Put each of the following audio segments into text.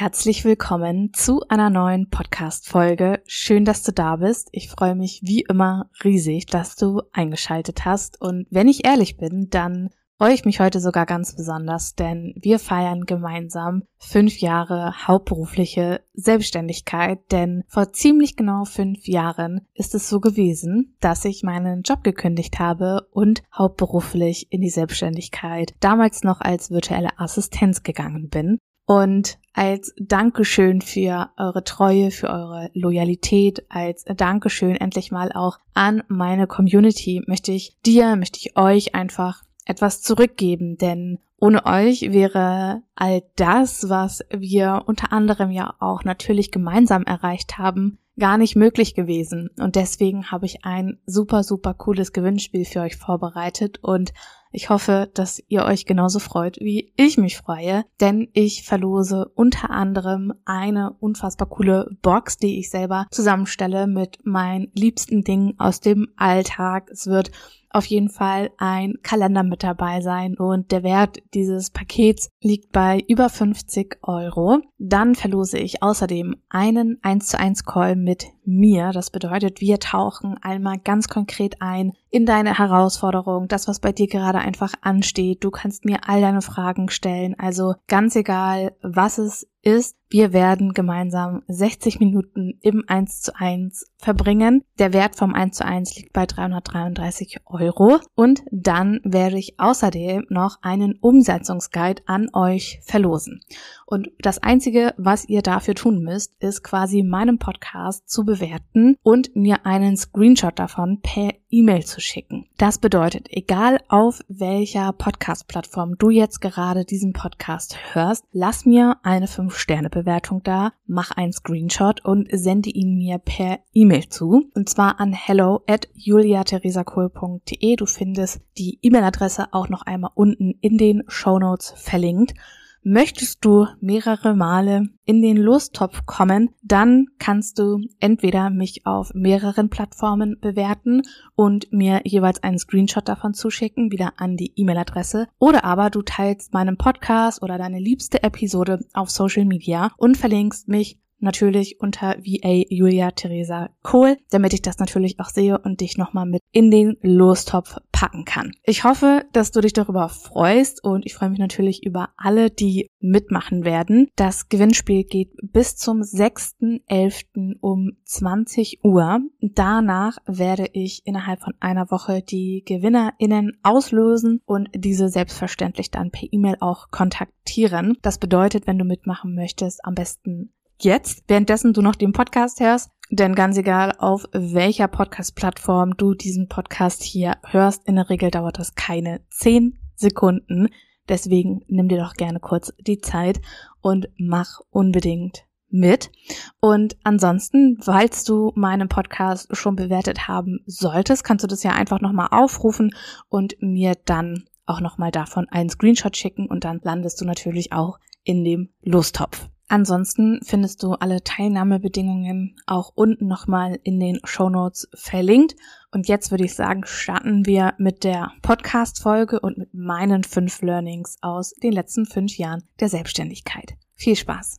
herzlich willkommen zu einer neuen Podcast-Folge. Schön, dass du da bist. Ich freue mich wie immer riesig, dass du eingeschaltet hast. Und wenn ich ehrlich bin, dann freue ich mich heute sogar ganz besonders, denn wir feiern gemeinsam fünf Jahre hauptberufliche Selbstständigkeit, denn vor ziemlich genau fünf Jahren ist es so gewesen, dass ich meinen Job gekündigt habe und hauptberuflich in die Selbstständigkeit damals noch als virtuelle Assistenz gegangen bin. Und als Dankeschön für eure Treue, für eure Loyalität, als Dankeschön endlich mal auch an meine Community. Möchte ich dir, möchte ich euch einfach etwas zurückgeben, denn ohne euch wäre all das, was wir unter anderem ja auch natürlich gemeinsam erreicht haben, gar nicht möglich gewesen. Und deswegen habe ich ein super, super cooles Gewinnspiel für euch vorbereitet und ich hoffe, dass ihr euch genauso freut, wie ich mich freue, denn ich verlose unter anderem eine unfassbar coole Box, die ich selber zusammenstelle mit meinen liebsten Dingen aus dem Alltag. Es wird auf jeden Fall ein Kalender mit dabei sein und der Wert dieses Pakets liegt bei über 50 Euro. Dann verlose ich außerdem einen 1 zu 1 Call mit mir. Das bedeutet, wir tauchen einmal ganz konkret ein in deine Herausforderung, das, was bei dir gerade einfach ansteht. Du kannst mir all deine Fragen stellen. Also ganz egal, was es ist, wir werden gemeinsam 60 Minuten im 1 zu 1 verbringen. Der Wert vom 1 zu 1 liegt bei 333 Euro. Und dann werde ich außerdem noch einen Umsetzungsguide an euch verlosen. Und das Einzige, was ihr dafür tun müsst, ist quasi meinen Podcast zu bewerten und mir einen Screenshot davon per E-Mail zu schicken. Das bedeutet, egal auf welcher Podcast-Plattform du jetzt gerade diesen Podcast hörst, lass mir eine 5-Sterne-Bewertung da, mach einen Screenshot und sende ihn mir per E-Mail zu. Und zwar an hello at juliatheresakohl.de. Du findest die E-Mail-Adresse auch noch einmal unten in den Show Notes verlinkt. Möchtest du mehrere Male in den Lostopf kommen, dann kannst du entweder mich auf mehreren Plattformen bewerten und mir jeweils einen Screenshot davon zuschicken, wieder an die E-Mail-Adresse, oder aber du teilst meinen Podcast oder deine liebste Episode auf Social Media und verlinkst mich natürlich unter VA Julia Theresa Kohl, damit ich das natürlich auch sehe und dich nochmal mit in den Lostopf packen kann. Ich hoffe, dass du dich darüber freust und ich freue mich natürlich über alle, die mitmachen werden. Das Gewinnspiel geht bis zum 6.11. um 20 Uhr. Danach werde ich innerhalb von einer Woche die GewinnerInnen auslösen und diese selbstverständlich dann per E-Mail auch kontaktieren. Das bedeutet, wenn du mitmachen möchtest, am besten jetzt, währenddessen du noch den Podcast hörst. Denn ganz egal, auf welcher Podcast-Plattform du diesen Podcast hier hörst, in der Regel dauert das keine zehn Sekunden. Deswegen nimm dir doch gerne kurz die Zeit und mach unbedingt mit. Und ansonsten, falls du meinen Podcast schon bewertet haben solltest, kannst du das ja einfach nochmal aufrufen und mir dann auch nochmal davon einen Screenshot schicken und dann landest du natürlich auch in dem Lostopf. Ansonsten findest du alle Teilnahmebedingungen auch unten nochmal in den Show Notes verlinkt. Und jetzt würde ich sagen, starten wir mit der Podcast-Folge und mit meinen fünf Learnings aus den letzten fünf Jahren der Selbstständigkeit. Viel Spaß!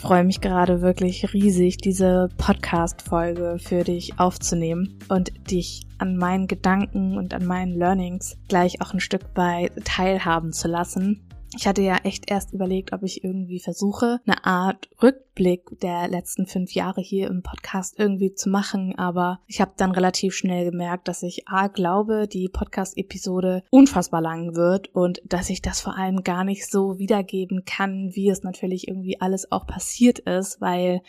Ich freue mich gerade wirklich riesig, diese Podcast-Folge für dich aufzunehmen und dich an meinen Gedanken und an meinen Learnings gleich auch ein Stück weit teilhaben zu lassen. Ich hatte ja echt erst überlegt, ob ich irgendwie versuche, eine Art Rückblick der letzten fünf Jahre hier im Podcast irgendwie zu machen, aber ich habe dann relativ schnell gemerkt, dass ich A glaube, die Podcast-Episode unfassbar lang wird und dass ich das vor allem gar nicht so wiedergeben kann, wie es natürlich irgendwie alles auch passiert ist, weil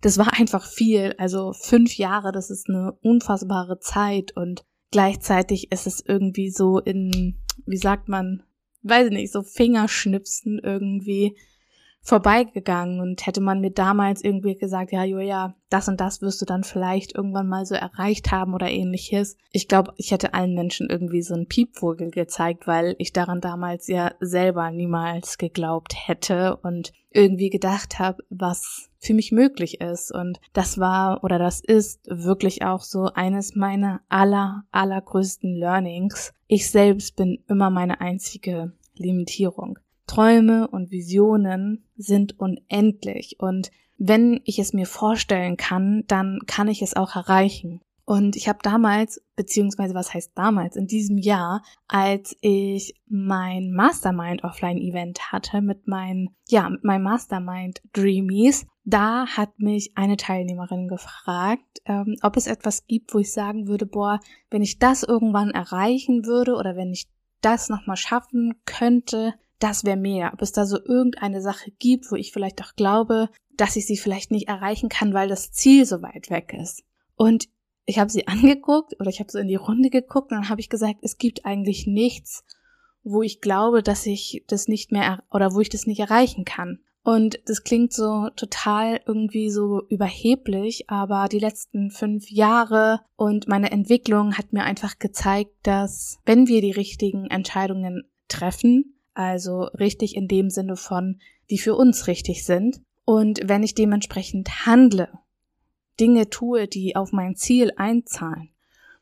das war einfach viel. Also fünf Jahre, das ist eine unfassbare Zeit und gleichzeitig ist es irgendwie so in, wie sagt man, weiß ich nicht, so Fingerschnipsen irgendwie vorbeigegangen und hätte man mir damals irgendwie gesagt, ja, Julia, das und das wirst du dann vielleicht irgendwann mal so erreicht haben oder ähnliches. Ich glaube, ich hätte allen Menschen irgendwie so einen Piepvogel gezeigt, weil ich daran damals ja selber niemals geglaubt hätte und irgendwie gedacht habe, was für mich möglich ist. Und das war oder das ist wirklich auch so eines meiner aller, allergrößten Learnings. Ich selbst bin immer meine einzige Limitierung. Träume und Visionen sind unendlich und wenn ich es mir vorstellen kann, dann kann ich es auch erreichen. Und ich habe damals, beziehungsweise was heißt damals, in diesem Jahr, als ich mein Mastermind Offline Event hatte mit meinen, ja, mit meinem Mastermind Dreamies, da hat mich eine Teilnehmerin gefragt, ähm, ob es etwas gibt, wo ich sagen würde, boah, wenn ich das irgendwann erreichen würde oder wenn ich das nochmal schaffen könnte, das wäre mehr. Ob es da so irgendeine Sache gibt, wo ich vielleicht auch glaube, dass ich sie vielleicht nicht erreichen kann, weil das Ziel so weit weg ist. Und ich habe sie angeguckt oder ich habe so in die Runde geguckt und dann habe ich gesagt, es gibt eigentlich nichts, wo ich glaube, dass ich das nicht mehr oder wo ich das nicht erreichen kann. Und das klingt so total irgendwie so überheblich, aber die letzten fünf Jahre und meine Entwicklung hat mir einfach gezeigt, dass wenn wir die richtigen Entscheidungen treffen, also richtig in dem Sinne von, die für uns richtig sind. Und wenn ich dementsprechend handle, Dinge tue, die auf mein Ziel einzahlen,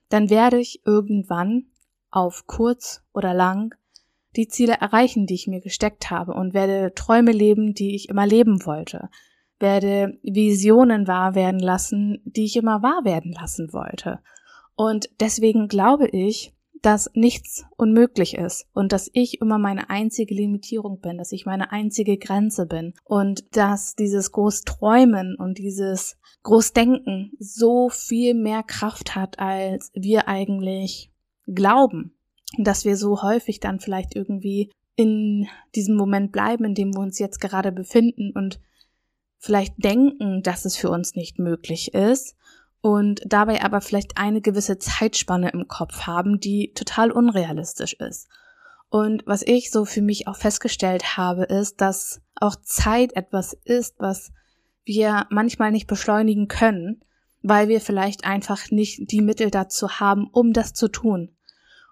dann werde ich irgendwann auf kurz oder lang die Ziele erreichen, die ich mir gesteckt habe und werde Träume leben, die ich immer leben wollte, werde Visionen wahr werden lassen, die ich immer wahr werden lassen wollte. Und deswegen glaube ich, dass nichts unmöglich ist und dass ich immer meine einzige Limitierung bin, dass ich meine einzige Grenze bin und dass dieses Großträumen und dieses Großdenken so viel mehr Kraft hat, als wir eigentlich glauben. Und dass wir so häufig dann vielleicht irgendwie in diesem Moment bleiben, in dem wir uns jetzt gerade befinden und vielleicht denken, dass es für uns nicht möglich ist und dabei aber vielleicht eine gewisse Zeitspanne im Kopf haben, die total unrealistisch ist. Und was ich so für mich auch festgestellt habe, ist, dass auch Zeit etwas ist, was wir manchmal nicht beschleunigen können, weil wir vielleicht einfach nicht die Mittel dazu haben, um das zu tun.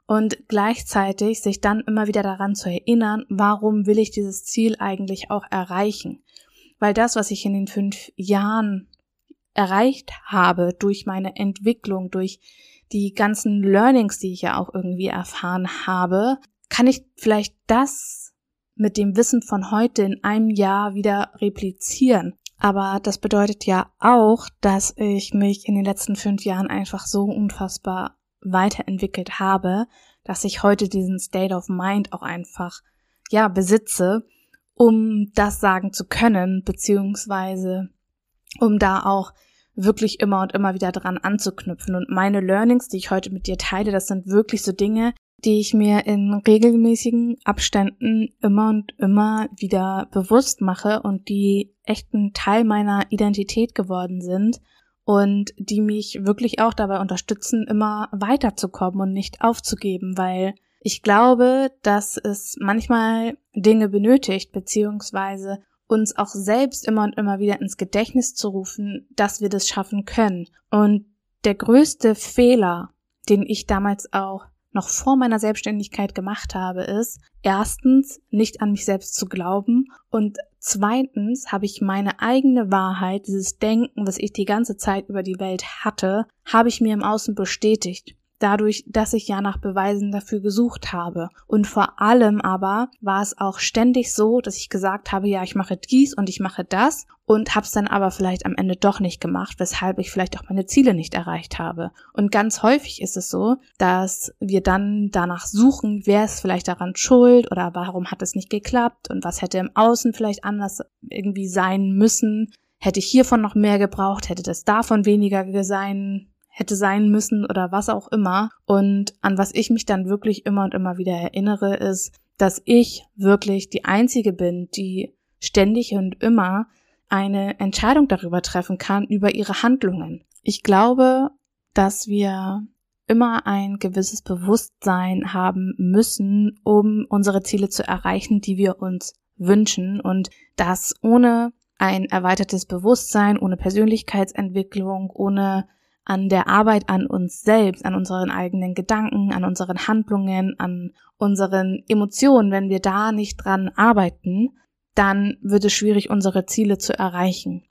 Und gleichzeitig sich dann immer wieder daran zu erinnern, warum will ich dieses Ziel eigentlich auch erreichen? Weil das, was ich in den fünf Jahren erreicht habe durch meine Entwicklung, durch die ganzen Learnings, die ich ja auch irgendwie erfahren habe, kann ich vielleicht das mit dem Wissen von heute in einem Jahr wieder replizieren. Aber das bedeutet ja auch, dass ich mich in den letzten fünf Jahren einfach so unfassbar weiterentwickelt habe, dass ich heute diesen State of Mind auch einfach, ja, besitze, um das sagen zu können, beziehungsweise um da auch wirklich immer und immer wieder dran anzuknüpfen. Und meine Learnings, die ich heute mit dir teile, das sind wirklich so Dinge, die ich mir in regelmäßigen Abständen immer und immer wieder bewusst mache und die echt ein Teil meiner Identität geworden sind und die mich wirklich auch dabei unterstützen, immer weiterzukommen und nicht aufzugeben, weil ich glaube, dass es manchmal Dinge benötigt, beziehungsweise uns auch selbst immer und immer wieder ins Gedächtnis zu rufen, dass wir das schaffen können. Und der größte Fehler, den ich damals auch noch vor meiner Selbstständigkeit gemacht habe, ist, erstens nicht an mich selbst zu glauben und zweitens habe ich meine eigene Wahrheit, dieses Denken, was ich die ganze Zeit über die Welt hatte, habe ich mir im Außen bestätigt dadurch, dass ich ja nach Beweisen dafür gesucht habe. Und vor allem aber war es auch ständig so, dass ich gesagt habe, ja, ich mache dies und ich mache das und habe es dann aber vielleicht am Ende doch nicht gemacht, weshalb ich vielleicht auch meine Ziele nicht erreicht habe. Und ganz häufig ist es so, dass wir dann danach suchen, wer ist vielleicht daran schuld oder warum hat es nicht geklappt und was hätte im Außen vielleicht anders irgendwie sein müssen. Hätte ich hiervon noch mehr gebraucht, hätte das davon weniger sein hätte sein müssen oder was auch immer. Und an was ich mich dann wirklich immer und immer wieder erinnere, ist, dass ich wirklich die Einzige bin, die ständig und immer eine Entscheidung darüber treffen kann, über ihre Handlungen. Ich glaube, dass wir immer ein gewisses Bewusstsein haben müssen, um unsere Ziele zu erreichen, die wir uns wünschen und das ohne ein erweitertes Bewusstsein, ohne Persönlichkeitsentwicklung, ohne an der Arbeit an uns selbst, an unseren eigenen Gedanken, an unseren Handlungen, an unseren Emotionen, wenn wir da nicht dran arbeiten, dann wird es schwierig, unsere Ziele zu erreichen.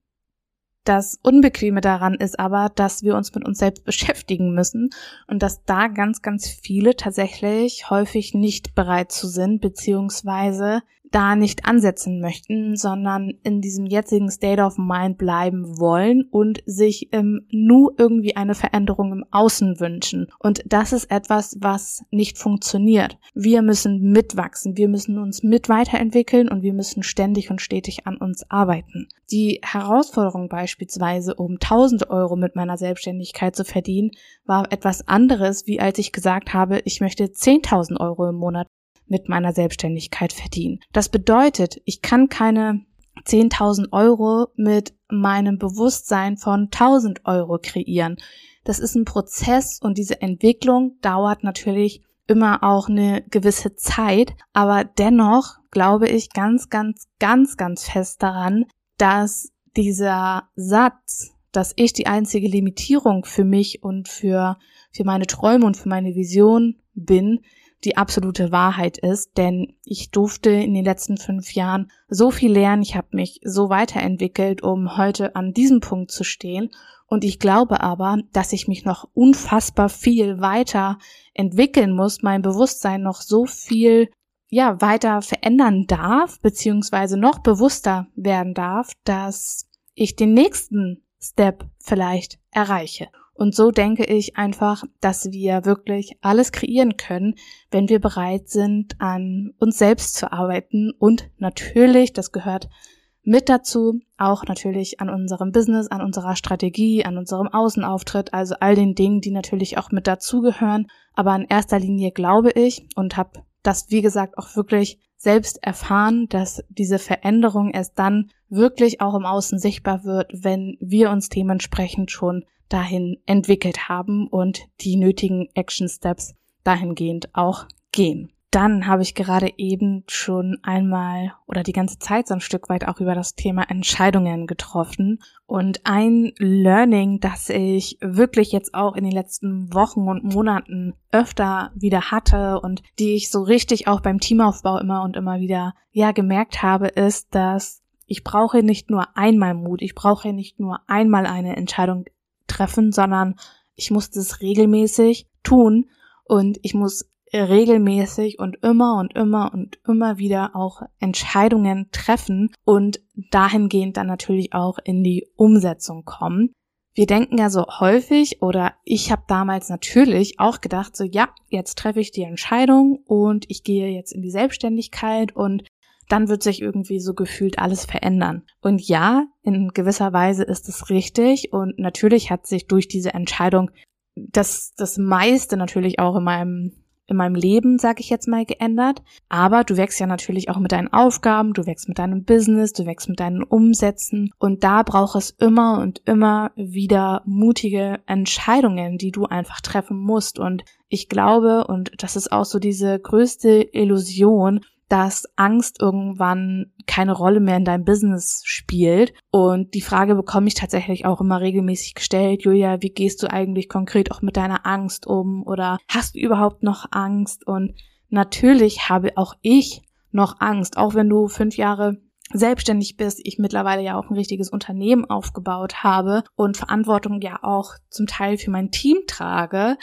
Das Unbequeme daran ist aber, dass wir uns mit uns selbst beschäftigen müssen und dass da ganz, ganz viele tatsächlich häufig nicht bereit zu sind, beziehungsweise da nicht ansetzen möchten, sondern in diesem jetzigen State of Mind bleiben wollen und sich im Nu irgendwie eine Veränderung im Außen wünschen. Und das ist etwas, was nicht funktioniert. Wir müssen mitwachsen, wir müssen uns mit weiterentwickeln und wir müssen ständig und stetig an uns arbeiten. Die Herausforderung beispielsweise, um 1000 Euro mit meiner Selbstständigkeit zu verdienen, war etwas anderes, wie als ich gesagt habe, ich möchte 10.000 Euro im Monat mit meiner Selbstständigkeit verdienen. Das bedeutet, ich kann keine 10.000 Euro mit meinem Bewusstsein von 1000 Euro kreieren. Das ist ein Prozess und diese Entwicklung dauert natürlich immer auch eine gewisse Zeit, aber dennoch glaube ich ganz, ganz, ganz, ganz fest daran, dass dieser Satz, dass ich die einzige Limitierung für mich und für, für meine Träume und für meine Vision bin, die absolute Wahrheit ist, denn ich durfte in den letzten fünf Jahren so viel lernen, ich habe mich so weiterentwickelt, um heute an diesem Punkt zu stehen. Und ich glaube aber, dass ich mich noch unfassbar viel weiter entwickeln muss, mein Bewusstsein noch so viel ja, weiter verändern darf, beziehungsweise noch bewusster werden darf, dass ich den nächsten Step vielleicht erreiche. Und so denke ich einfach, dass wir wirklich alles kreieren können, wenn wir bereit sind, an uns selbst zu arbeiten und natürlich, das gehört mit dazu, auch natürlich an unserem Business, an unserer Strategie, an unserem Außenauftritt, also all den Dingen, die natürlich auch mit dazugehören. Aber in erster Linie glaube ich und habe das, wie gesagt, auch wirklich selbst erfahren, dass diese Veränderung erst dann wirklich auch im Außen sichtbar wird, wenn wir uns dementsprechend schon dahin entwickelt haben und die nötigen Action Steps dahingehend auch gehen. Dann habe ich gerade eben schon einmal oder die ganze Zeit so ein Stück weit auch über das Thema Entscheidungen getroffen. Und ein Learning, das ich wirklich jetzt auch in den letzten Wochen und Monaten öfter wieder hatte und die ich so richtig auch beim Teamaufbau immer und immer wieder, ja, gemerkt habe, ist, dass ich brauche nicht nur einmal Mut, ich brauche nicht nur einmal eine Entscheidung treffen, sondern ich muss das regelmäßig tun und ich muss regelmäßig und immer und immer und immer wieder auch Entscheidungen treffen und dahingehend dann natürlich auch in die Umsetzung kommen. Wir denken ja so häufig oder ich habe damals natürlich auch gedacht, so ja, jetzt treffe ich die Entscheidung und ich gehe jetzt in die Selbstständigkeit und dann wird sich irgendwie so gefühlt alles verändern. Und ja, in gewisser Weise ist es richtig und natürlich hat sich durch diese Entscheidung das, das meiste natürlich auch in meinem in meinem Leben, sag ich jetzt mal, geändert. Aber du wächst ja natürlich auch mit deinen Aufgaben, du wächst mit deinem Business, du wächst mit deinen Umsätzen. Und da braucht es immer und immer wieder mutige Entscheidungen, die du einfach treffen musst. Und ich glaube, und das ist auch so diese größte Illusion, dass Angst irgendwann keine Rolle mehr in deinem Business spielt. Und die Frage bekomme ich tatsächlich auch immer regelmäßig gestellt. Julia, wie gehst du eigentlich konkret auch mit deiner Angst um? Oder hast du überhaupt noch Angst? Und natürlich habe auch ich noch Angst, auch wenn du fünf Jahre selbstständig bist, ich mittlerweile ja auch ein richtiges Unternehmen aufgebaut habe und Verantwortung ja auch zum Teil für mein Team trage.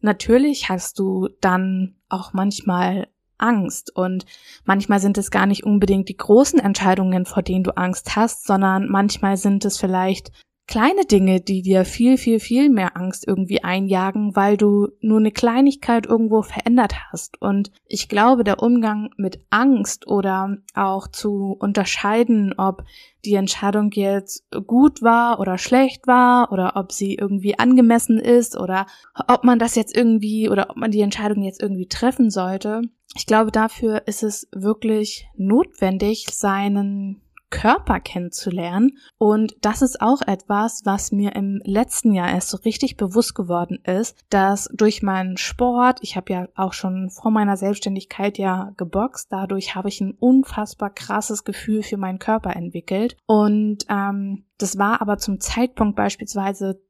Natürlich hast du dann auch manchmal Angst. Und manchmal sind es gar nicht unbedingt die großen Entscheidungen, vor denen du Angst hast, sondern manchmal sind es vielleicht kleine Dinge, die dir viel, viel, viel mehr Angst irgendwie einjagen, weil du nur eine Kleinigkeit irgendwo verändert hast. Und ich glaube, der Umgang mit Angst oder auch zu unterscheiden, ob die Entscheidung jetzt gut war oder schlecht war oder ob sie irgendwie angemessen ist oder ob man das jetzt irgendwie oder ob man die Entscheidung jetzt irgendwie treffen sollte. Ich glaube, dafür ist es wirklich notwendig, seinen Körper kennenzulernen. Und das ist auch etwas, was mir im letzten Jahr erst so richtig bewusst geworden ist, dass durch meinen Sport, ich habe ja auch schon vor meiner Selbstständigkeit ja geboxt, dadurch habe ich ein unfassbar krasses Gefühl für meinen Körper entwickelt. Und ähm, das war aber zum Zeitpunkt beispielsweise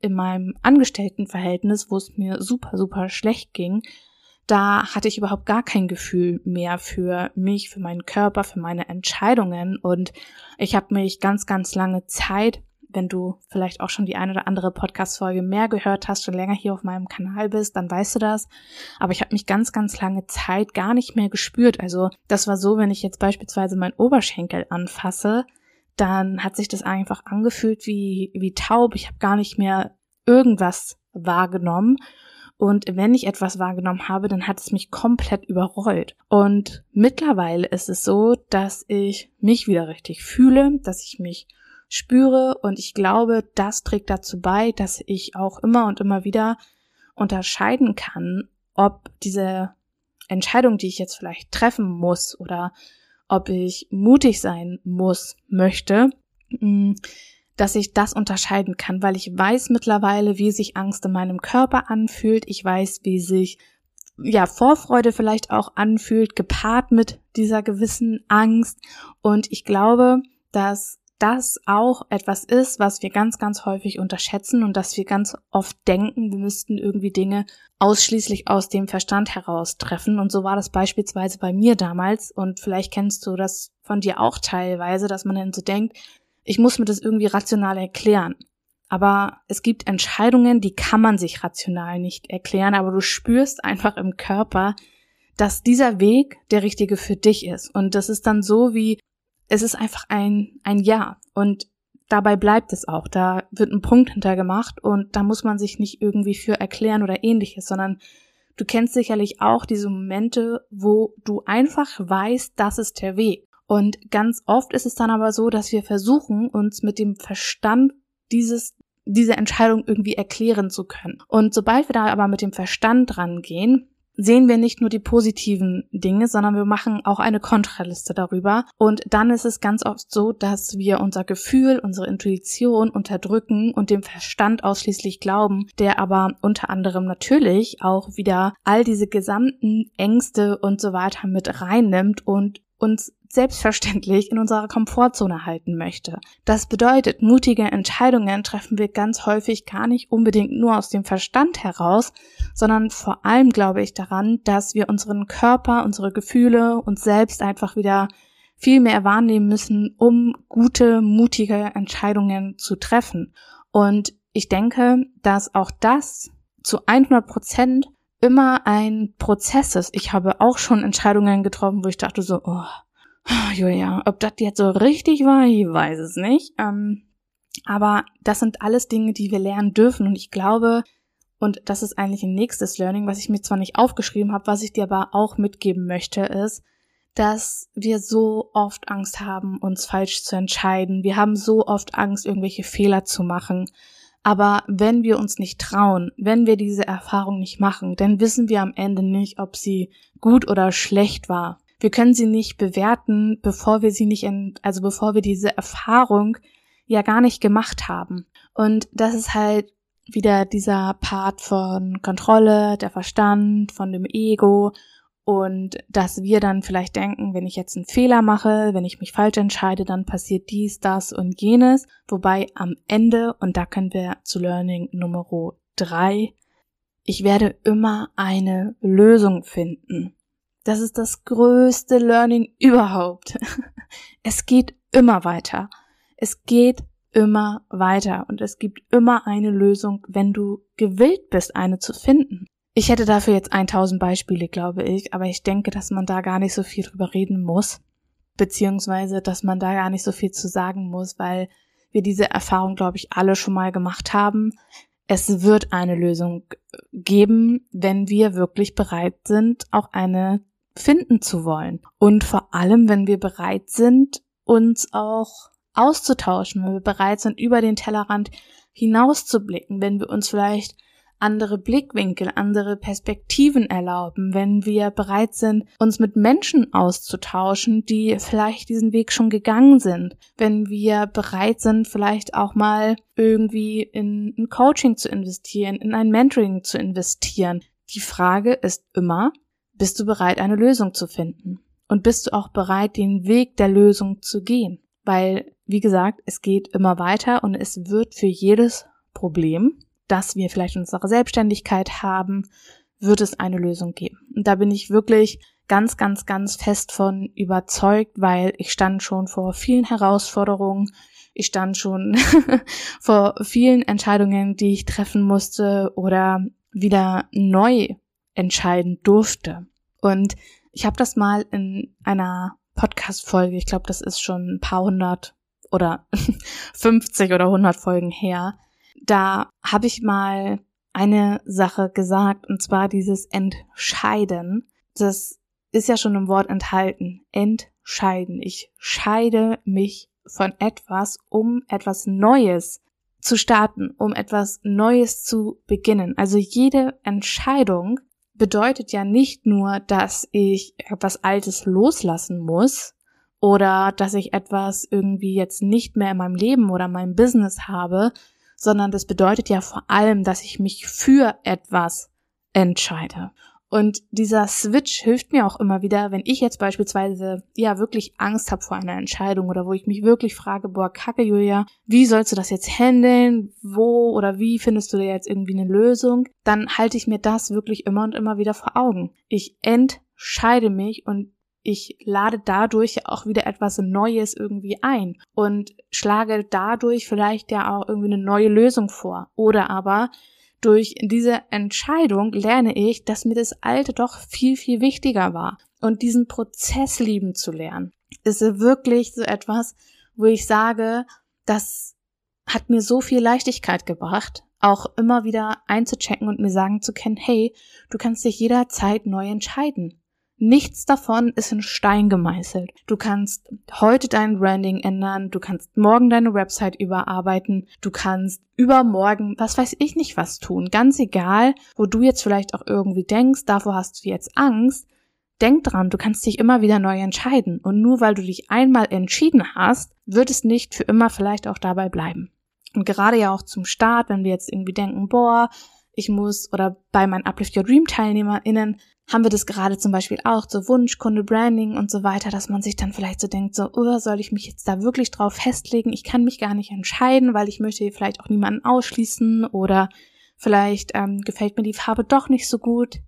in meinem Angestelltenverhältnis, wo es mir super, super schlecht ging, da hatte ich überhaupt gar kein Gefühl mehr für mich, für meinen Körper, für meine Entscheidungen und ich habe mich ganz, ganz lange Zeit, wenn du vielleicht auch schon die eine oder andere Podcast-Folge mehr gehört hast, schon länger hier auf meinem Kanal bist, dann weißt du das. Aber ich habe mich ganz, ganz lange Zeit gar nicht mehr gespürt. Also das war so, wenn ich jetzt beispielsweise meinen Oberschenkel anfasse, dann hat sich das einfach angefühlt wie, wie taub. Ich habe gar nicht mehr irgendwas wahrgenommen. Und wenn ich etwas wahrgenommen habe, dann hat es mich komplett überrollt. Und mittlerweile ist es so, dass ich mich wieder richtig fühle, dass ich mich spüre und ich glaube, das trägt dazu bei, dass ich auch immer und immer wieder unterscheiden kann, ob diese Entscheidung, die ich jetzt vielleicht treffen muss oder ob ich mutig sein muss, möchte, mm, dass ich das unterscheiden kann, weil ich weiß mittlerweile, wie sich Angst in meinem Körper anfühlt. Ich weiß, wie sich ja Vorfreude vielleicht auch anfühlt, gepaart mit dieser gewissen Angst. Und ich glaube, dass das auch etwas ist, was wir ganz, ganz häufig unterschätzen und dass wir ganz oft denken, wir müssten irgendwie Dinge ausschließlich aus dem Verstand heraus treffen. Und so war das beispielsweise bei mir damals. Und vielleicht kennst du das von dir auch teilweise, dass man dann so denkt, ich muss mir das irgendwie rational erklären. Aber es gibt Entscheidungen, die kann man sich rational nicht erklären, aber du spürst einfach im Körper, dass dieser Weg der richtige für dich ist. Und das ist dann so wie, es ist einfach ein, ein Ja. Und dabei bleibt es auch. Da wird ein Punkt hintergemacht und da muss man sich nicht irgendwie für erklären oder ähnliches, sondern du kennst sicherlich auch diese Momente, wo du einfach weißt, das ist der Weg. Und ganz oft ist es dann aber so, dass wir versuchen, uns mit dem Verstand dieses diese Entscheidung irgendwie erklären zu können. Und sobald wir da aber mit dem Verstand rangehen, sehen wir nicht nur die positiven Dinge, sondern wir machen auch eine Kontraliste darüber. Und dann ist es ganz oft so, dass wir unser Gefühl, unsere Intuition unterdrücken und dem Verstand ausschließlich glauben, der aber unter anderem natürlich auch wieder all diese gesamten Ängste und so weiter mit reinnimmt und uns selbstverständlich in unserer Komfortzone halten möchte. Das bedeutet, mutige Entscheidungen treffen wir ganz häufig gar nicht unbedingt nur aus dem Verstand heraus, sondern vor allem glaube ich daran, dass wir unseren Körper, unsere Gefühle, uns selbst einfach wieder viel mehr wahrnehmen müssen, um gute, mutige Entscheidungen zu treffen. Und ich denke, dass auch das zu 100 Prozent immer ein Prozess ist. Ich habe auch schon Entscheidungen getroffen, wo ich dachte so, oh, Julia, ob das jetzt so richtig war, ich weiß es nicht. Ähm, aber das sind alles Dinge, die wir lernen dürfen. Und ich glaube, und das ist eigentlich ein nächstes Learning, was ich mir zwar nicht aufgeschrieben habe, was ich dir aber auch mitgeben möchte, ist, dass wir so oft Angst haben, uns falsch zu entscheiden. Wir haben so oft Angst, irgendwelche Fehler zu machen. Aber wenn wir uns nicht trauen, wenn wir diese Erfahrung nicht machen, dann wissen wir am Ende nicht, ob sie gut oder schlecht war. Wir können sie nicht bewerten, bevor wir sie nicht, in, also bevor wir diese Erfahrung ja gar nicht gemacht haben. Und das ist halt wieder dieser Part von Kontrolle, der Verstand, von dem Ego und dass wir dann vielleicht denken, wenn ich jetzt einen Fehler mache, wenn ich mich falsch entscheide, dann passiert dies, das und jenes. Wobei am Ende, und da können wir zu Learning Nummer drei, ich werde immer eine Lösung finden. Das ist das größte Learning überhaupt. Es geht immer weiter. Es geht immer weiter und es gibt immer eine Lösung, wenn du gewillt bist, eine zu finden. Ich hätte dafür jetzt 1000 Beispiele, glaube ich, aber ich denke, dass man da gar nicht so viel drüber reden muss, beziehungsweise, dass man da gar nicht so viel zu sagen muss, weil wir diese Erfahrung, glaube ich, alle schon mal gemacht haben. Es wird eine Lösung geben, wenn wir wirklich bereit sind, auch eine finden zu wollen. Und vor allem, wenn wir bereit sind, uns auch auszutauschen, wenn wir bereit sind, über den Tellerrand hinauszublicken, wenn wir uns vielleicht andere Blickwinkel, andere Perspektiven erlauben, wenn wir bereit sind, uns mit Menschen auszutauschen, die vielleicht diesen Weg schon gegangen sind, wenn wir bereit sind, vielleicht auch mal irgendwie in ein Coaching zu investieren, in ein Mentoring zu investieren. Die Frage ist immer, bist du bereit, eine Lösung zu finden? Und bist du auch bereit, den Weg der Lösung zu gehen? Weil, wie gesagt, es geht immer weiter und es wird für jedes Problem, das wir vielleicht in unserer Selbstständigkeit haben, wird es eine Lösung geben. Und da bin ich wirklich ganz, ganz, ganz fest von überzeugt, weil ich stand schon vor vielen Herausforderungen. Ich stand schon vor vielen Entscheidungen, die ich treffen musste oder wieder neu entscheiden durfte. Und ich habe das mal in einer Podcast-Folge, ich glaube, das ist schon ein paar hundert oder 50 oder 100 Folgen her, da habe ich mal eine Sache gesagt, und zwar dieses Entscheiden. Das ist ja schon im Wort enthalten. Entscheiden. Ich scheide mich von etwas, um etwas Neues zu starten, um etwas Neues zu beginnen. Also jede Entscheidung bedeutet ja nicht nur, dass ich etwas Altes loslassen muss oder dass ich etwas irgendwie jetzt nicht mehr in meinem Leben oder meinem Business habe, sondern das bedeutet ja vor allem, dass ich mich für etwas entscheide. Und dieser Switch hilft mir auch immer wieder, wenn ich jetzt beispielsweise ja wirklich Angst habe vor einer Entscheidung oder wo ich mich wirklich frage, boah, kacke Julia, wie sollst du das jetzt handeln? Wo oder wie findest du da jetzt irgendwie eine Lösung? Dann halte ich mir das wirklich immer und immer wieder vor Augen. Ich entscheide mich und ich lade dadurch auch wieder etwas Neues irgendwie ein und schlage dadurch vielleicht ja auch irgendwie eine neue Lösung vor. Oder aber durch diese Entscheidung lerne ich, dass mir das Alte doch viel, viel wichtiger war. Und diesen Prozess lieben zu lernen, ist wirklich so etwas, wo ich sage, das hat mir so viel Leichtigkeit gebracht, auch immer wieder einzuchecken und mir sagen zu können, hey, du kannst dich jederzeit neu entscheiden. Nichts davon ist in Stein gemeißelt. Du kannst heute dein Branding ändern, du kannst morgen deine Website überarbeiten, du kannst übermorgen, was weiß ich nicht was tun. Ganz egal, wo du jetzt vielleicht auch irgendwie denkst, davor hast du jetzt Angst. Denk dran, du kannst dich immer wieder neu entscheiden. Und nur weil du dich einmal entschieden hast, wird es nicht für immer vielleicht auch dabei bleiben. Und gerade ja auch zum Start, wenn wir jetzt irgendwie denken, boah, ich muss oder bei meinen Uplift Your Dream TeilnehmerInnen haben wir das gerade zum Beispiel auch, so Wunschkunde, Branding und so weiter, dass man sich dann vielleicht so denkt, so, oh, soll ich mich jetzt da wirklich drauf festlegen? Ich kann mich gar nicht entscheiden, weil ich möchte vielleicht auch niemanden ausschließen oder vielleicht ähm, gefällt mir die Farbe doch nicht so gut.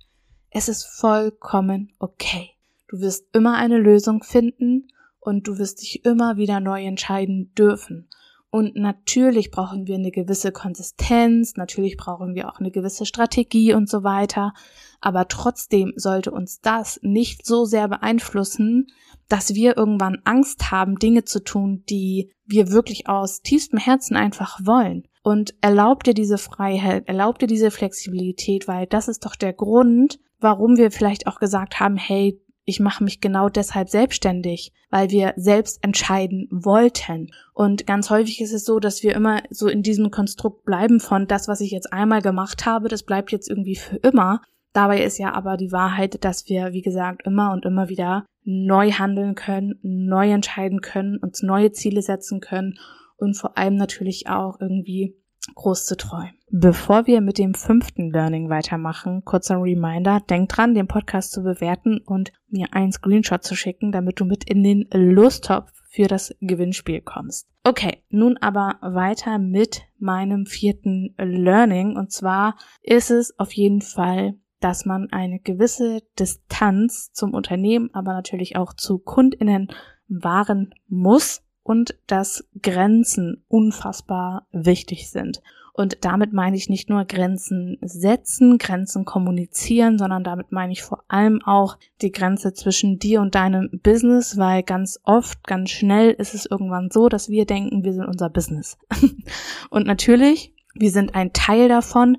Es ist vollkommen okay. Du wirst immer eine Lösung finden und du wirst dich immer wieder neu entscheiden dürfen. Und natürlich brauchen wir eine gewisse Konsistenz, natürlich brauchen wir auch eine gewisse Strategie und so weiter. Aber trotzdem sollte uns das nicht so sehr beeinflussen, dass wir irgendwann Angst haben, Dinge zu tun, die wir wirklich aus tiefstem Herzen einfach wollen. Und erlaubt dir diese Freiheit, erlaubt dir diese Flexibilität, weil das ist doch der Grund, warum wir vielleicht auch gesagt haben, hey, ich mache mich genau deshalb selbstständig, weil wir selbst entscheiden wollten. Und ganz häufig ist es so, dass wir immer so in diesem Konstrukt bleiben von das, was ich jetzt einmal gemacht habe, das bleibt jetzt irgendwie für immer. Dabei ist ja aber die Wahrheit, dass wir, wie gesagt, immer und immer wieder neu handeln können, neu entscheiden können, uns neue Ziele setzen können und vor allem natürlich auch irgendwie groß zu träumen. Bevor wir mit dem fünften Learning weitermachen, kurzer Reminder, denk dran, den Podcast zu bewerten und mir einen Screenshot zu schicken, damit du mit in den Lusttopf für das Gewinnspiel kommst. Okay, nun aber weiter mit meinem vierten Learning. Und zwar ist es auf jeden Fall, dass man eine gewisse Distanz zum Unternehmen, aber natürlich auch zu Kundinnen wahren muss und dass Grenzen unfassbar wichtig sind. Und damit meine ich nicht nur Grenzen setzen, Grenzen kommunizieren, sondern damit meine ich vor allem auch die Grenze zwischen dir und deinem Business, weil ganz oft, ganz schnell ist es irgendwann so, dass wir denken, wir sind unser Business. und natürlich, wir sind ein Teil davon,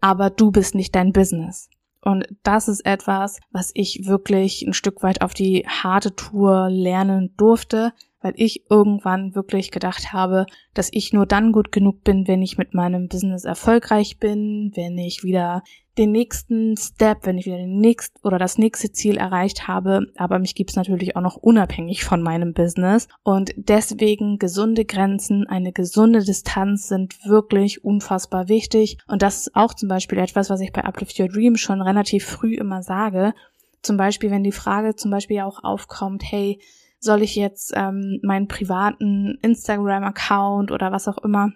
aber du bist nicht dein Business. Und das ist etwas, was ich wirklich ein Stück weit auf die harte Tour lernen durfte, weil ich irgendwann wirklich gedacht habe, dass ich nur dann gut genug bin, wenn ich mit meinem Business erfolgreich bin, wenn ich wieder den nächsten Step, wenn ich wieder den nächsten oder das nächste Ziel erreicht habe. Aber mich gibt's natürlich auch noch unabhängig von meinem Business. Und deswegen gesunde Grenzen, eine gesunde Distanz sind wirklich unfassbar wichtig. Und das ist auch zum Beispiel etwas, was ich bei Uplift Your Dream schon relativ früh immer sage. Zum Beispiel, wenn die Frage zum Beispiel auch aufkommt, hey, soll ich jetzt ähm, meinen privaten Instagram-Account oder was auch immer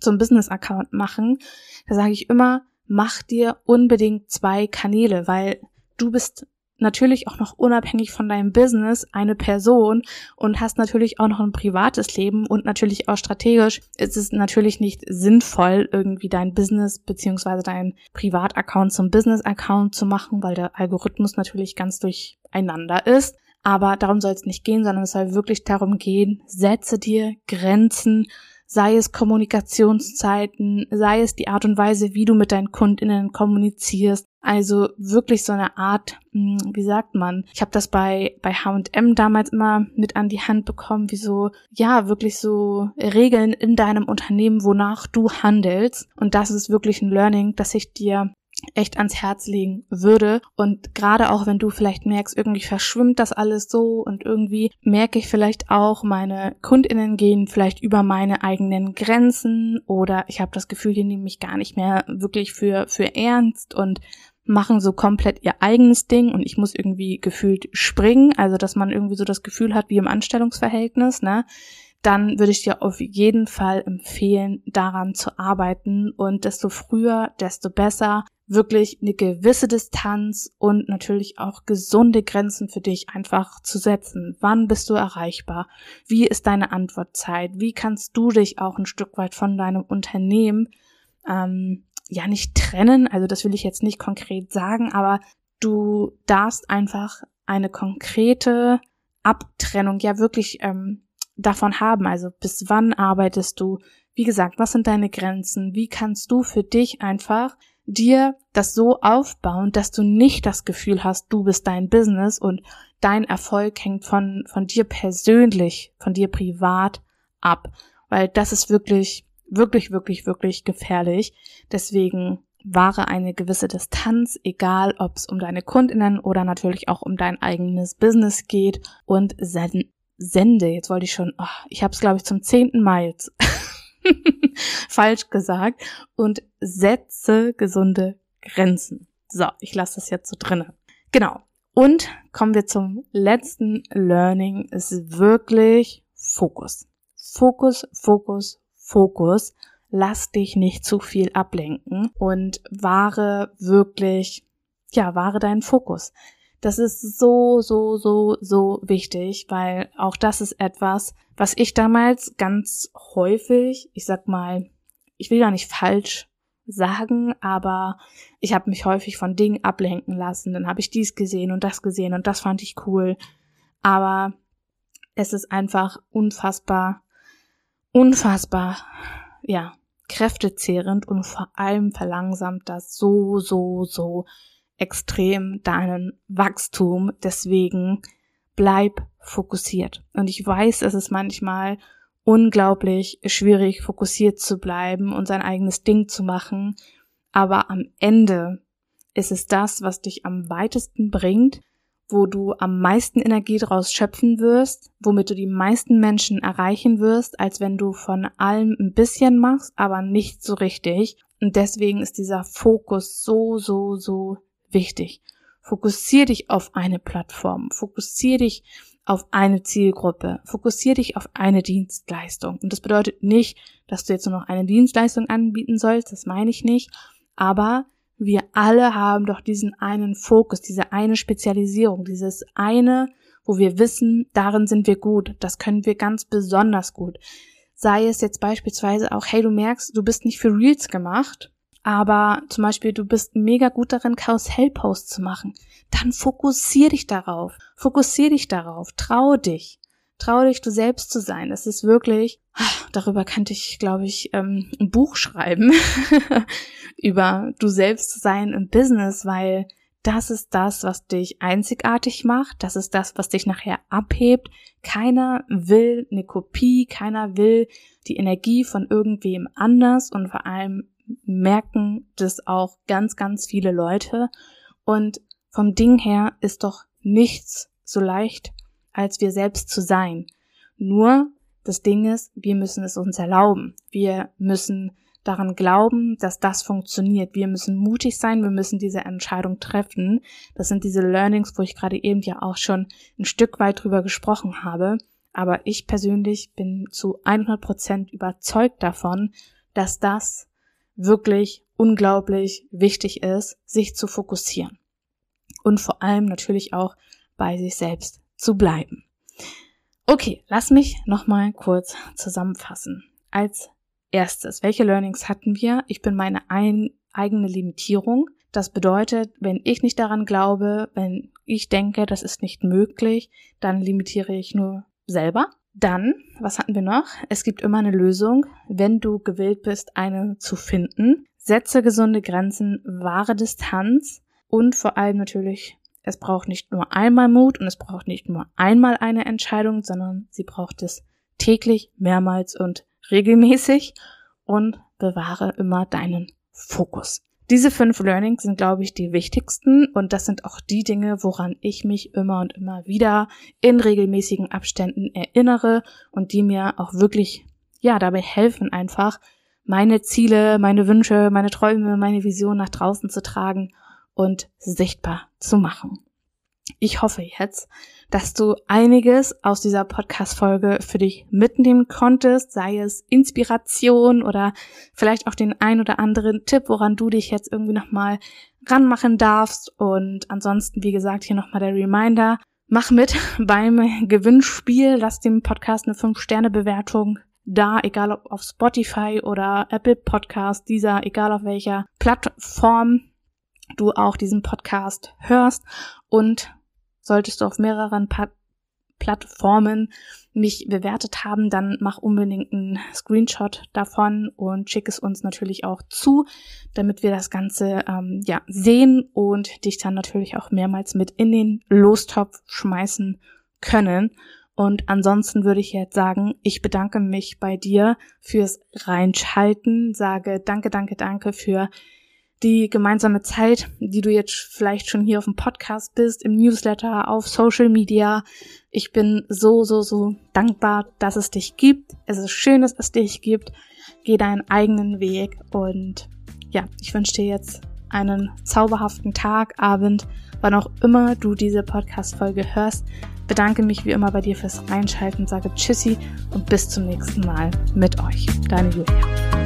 zum Business-Account machen? Da sage ich immer, mach dir unbedingt zwei Kanäle, weil du bist natürlich auch noch unabhängig von deinem Business eine Person und hast natürlich auch noch ein privates Leben und natürlich auch strategisch ist es natürlich nicht sinnvoll, irgendwie dein Business beziehungsweise dein Privataccount zum Business-Account zu machen, weil der Algorithmus natürlich ganz durcheinander ist. Aber darum soll es nicht gehen, sondern es soll wirklich darum gehen, setze dir Grenzen, sei es Kommunikationszeiten, sei es die Art und Weise, wie du mit deinen Kundinnen kommunizierst. Also wirklich so eine Art, hm, wie sagt man? Ich habe das bei bei H&M damals immer mit an die Hand bekommen, wie so ja wirklich so Regeln in deinem Unternehmen, wonach du handelst. Und das ist wirklich ein Learning, das ich dir echt ans Herz legen würde. Und gerade auch wenn du vielleicht merkst, irgendwie verschwimmt das alles so und irgendwie merke ich vielleicht auch, meine Kundinnen gehen vielleicht über meine eigenen Grenzen oder ich habe das Gefühl, die nehmen mich gar nicht mehr wirklich für, für ernst und machen so komplett ihr eigenes Ding und ich muss irgendwie gefühlt springen, also dass man irgendwie so das Gefühl hat wie im Anstellungsverhältnis, ne? dann würde ich dir auf jeden Fall empfehlen, daran zu arbeiten und desto früher, desto besser, wirklich eine gewisse Distanz und natürlich auch gesunde Grenzen für dich einfach zu setzen. Wann bist du erreichbar? Wie ist deine Antwortzeit? Wie kannst du dich auch ein Stück weit von deinem Unternehmen ähm, ja nicht trennen? Also das will ich jetzt nicht konkret sagen, aber du darfst einfach eine konkrete Abtrennung ja wirklich ähm, davon haben. Also bis wann arbeitest du? Wie gesagt, was sind deine Grenzen? Wie kannst du für dich einfach dir das so aufbauen, dass du nicht das Gefühl hast, du bist dein Business und dein Erfolg hängt von, von dir persönlich, von dir privat ab. Weil das ist wirklich, wirklich, wirklich, wirklich gefährlich. Deswegen wahre eine gewisse Distanz, egal ob es um deine Kundinnen oder natürlich auch um dein eigenes Business geht und sende, jetzt wollte ich schon, oh, ich habe es glaube ich zum zehnten Mal jetzt falsch gesagt und setze gesunde Grenzen. So, ich lasse das jetzt so drinne. Genau. Und kommen wir zum letzten Learning, ist wirklich Fokus. Fokus, Fokus, Fokus. Lass dich nicht zu viel ablenken und wahre wirklich, ja, wahre deinen Fokus. Das ist so, so, so, so wichtig, weil auch das ist etwas, was ich damals ganz häufig, ich sag mal, ich will gar nicht falsch sagen, aber ich habe mich häufig von Dingen ablenken lassen. Dann habe ich dies gesehen und das gesehen und das fand ich cool. Aber es ist einfach unfassbar, unfassbar, ja, kräftezehrend und vor allem verlangsamt das so, so, so extrem deinen Wachstum. Deswegen bleib fokussiert. Und ich weiß, es ist manchmal unglaublich schwierig, fokussiert zu bleiben und sein eigenes Ding zu machen. Aber am Ende ist es das, was dich am weitesten bringt, wo du am meisten Energie draus schöpfen wirst, womit du die meisten Menschen erreichen wirst, als wenn du von allem ein bisschen machst, aber nicht so richtig. Und deswegen ist dieser Fokus so, so, so wichtig. Fokussier dich auf eine Plattform, fokussier dich auf eine Zielgruppe, fokussier dich auf eine Dienstleistung. Und das bedeutet nicht, dass du jetzt nur noch eine Dienstleistung anbieten sollst, das meine ich nicht, aber wir alle haben doch diesen einen Fokus, diese eine Spezialisierung, dieses eine, wo wir wissen, darin sind wir gut, das können wir ganz besonders gut. Sei es jetzt beispielsweise auch, hey, du merkst, du bist nicht für Reels gemacht, aber zum Beispiel du bist mega gut darin, Karussellposts zu machen, dann fokussier dich darauf. Fokussier dich darauf. Trau dich. Trau dich, du selbst zu sein. Es ist wirklich, ach, darüber könnte ich, glaube ich, ähm, ein Buch schreiben, über du selbst zu sein im Business, weil das ist das, was dich einzigartig macht, das ist das, was dich nachher abhebt. Keiner will eine Kopie, keiner will die Energie von irgendwem anders und vor allem merken das auch ganz, ganz viele Leute. Und vom Ding her ist doch nichts so leicht, als wir selbst zu sein. Nur das Ding ist, wir müssen es uns erlauben. Wir müssen daran glauben, dass das funktioniert. Wir müssen mutig sein, wir müssen diese Entscheidung treffen. Das sind diese Learnings, wo ich gerade eben ja auch schon ein Stück weit drüber gesprochen habe. Aber ich persönlich bin zu 100 Prozent überzeugt davon, dass das wirklich unglaublich wichtig ist, sich zu fokussieren. Und vor allem natürlich auch bei sich selbst zu bleiben. Okay, lass mich nochmal kurz zusammenfassen. Als erstes, welche Learnings hatten wir? Ich bin meine ein, eigene Limitierung. Das bedeutet, wenn ich nicht daran glaube, wenn ich denke, das ist nicht möglich, dann limitiere ich nur selber. Dann, was hatten wir noch? Es gibt immer eine Lösung, wenn du gewillt bist, eine zu finden. Setze gesunde Grenzen, wahre Distanz und vor allem natürlich, es braucht nicht nur einmal Mut und es braucht nicht nur einmal eine Entscheidung, sondern sie braucht es täglich, mehrmals und regelmäßig und bewahre immer deinen Fokus. Diese fünf Learnings sind, glaube ich, die wichtigsten und das sind auch die Dinge, woran ich mich immer und immer wieder in regelmäßigen Abständen erinnere und die mir auch wirklich, ja, dabei helfen einfach, meine Ziele, meine Wünsche, meine Träume, meine Vision nach draußen zu tragen und sichtbar zu machen. Ich hoffe jetzt, dass du einiges aus dieser Podcast-Folge für dich mitnehmen konntest, sei es Inspiration oder vielleicht auch den ein oder anderen Tipp, woran du dich jetzt irgendwie nochmal ranmachen darfst. Und ansonsten, wie gesagt, hier nochmal der Reminder, mach mit beim Gewinnspiel, lass dem Podcast eine 5-Sterne-Bewertung da, egal ob auf Spotify oder Apple Podcast, dieser, egal auf welcher Plattform du auch diesen Podcast hörst. Und solltest du auf mehreren pa Plattformen mich bewertet haben, dann mach unbedingt einen Screenshot davon und schick es uns natürlich auch zu, damit wir das Ganze ähm, ja sehen und dich dann natürlich auch mehrmals mit in den Lostopf schmeißen können. Und ansonsten würde ich jetzt sagen, ich bedanke mich bei dir fürs Reinschalten, sage danke, danke, danke für die gemeinsame Zeit, die du jetzt vielleicht schon hier auf dem Podcast bist, im Newsletter, auf Social Media. Ich bin so, so, so dankbar, dass es dich gibt. Es ist schön, dass es dich gibt. Geh deinen eigenen Weg und ja, ich wünsche dir jetzt einen zauberhaften Tag, Abend, wann auch immer du diese Podcast-Folge hörst. Bedanke mich wie immer bei dir fürs Reinschalten, sage Tschüssi und bis zum nächsten Mal mit euch. Deine Julia.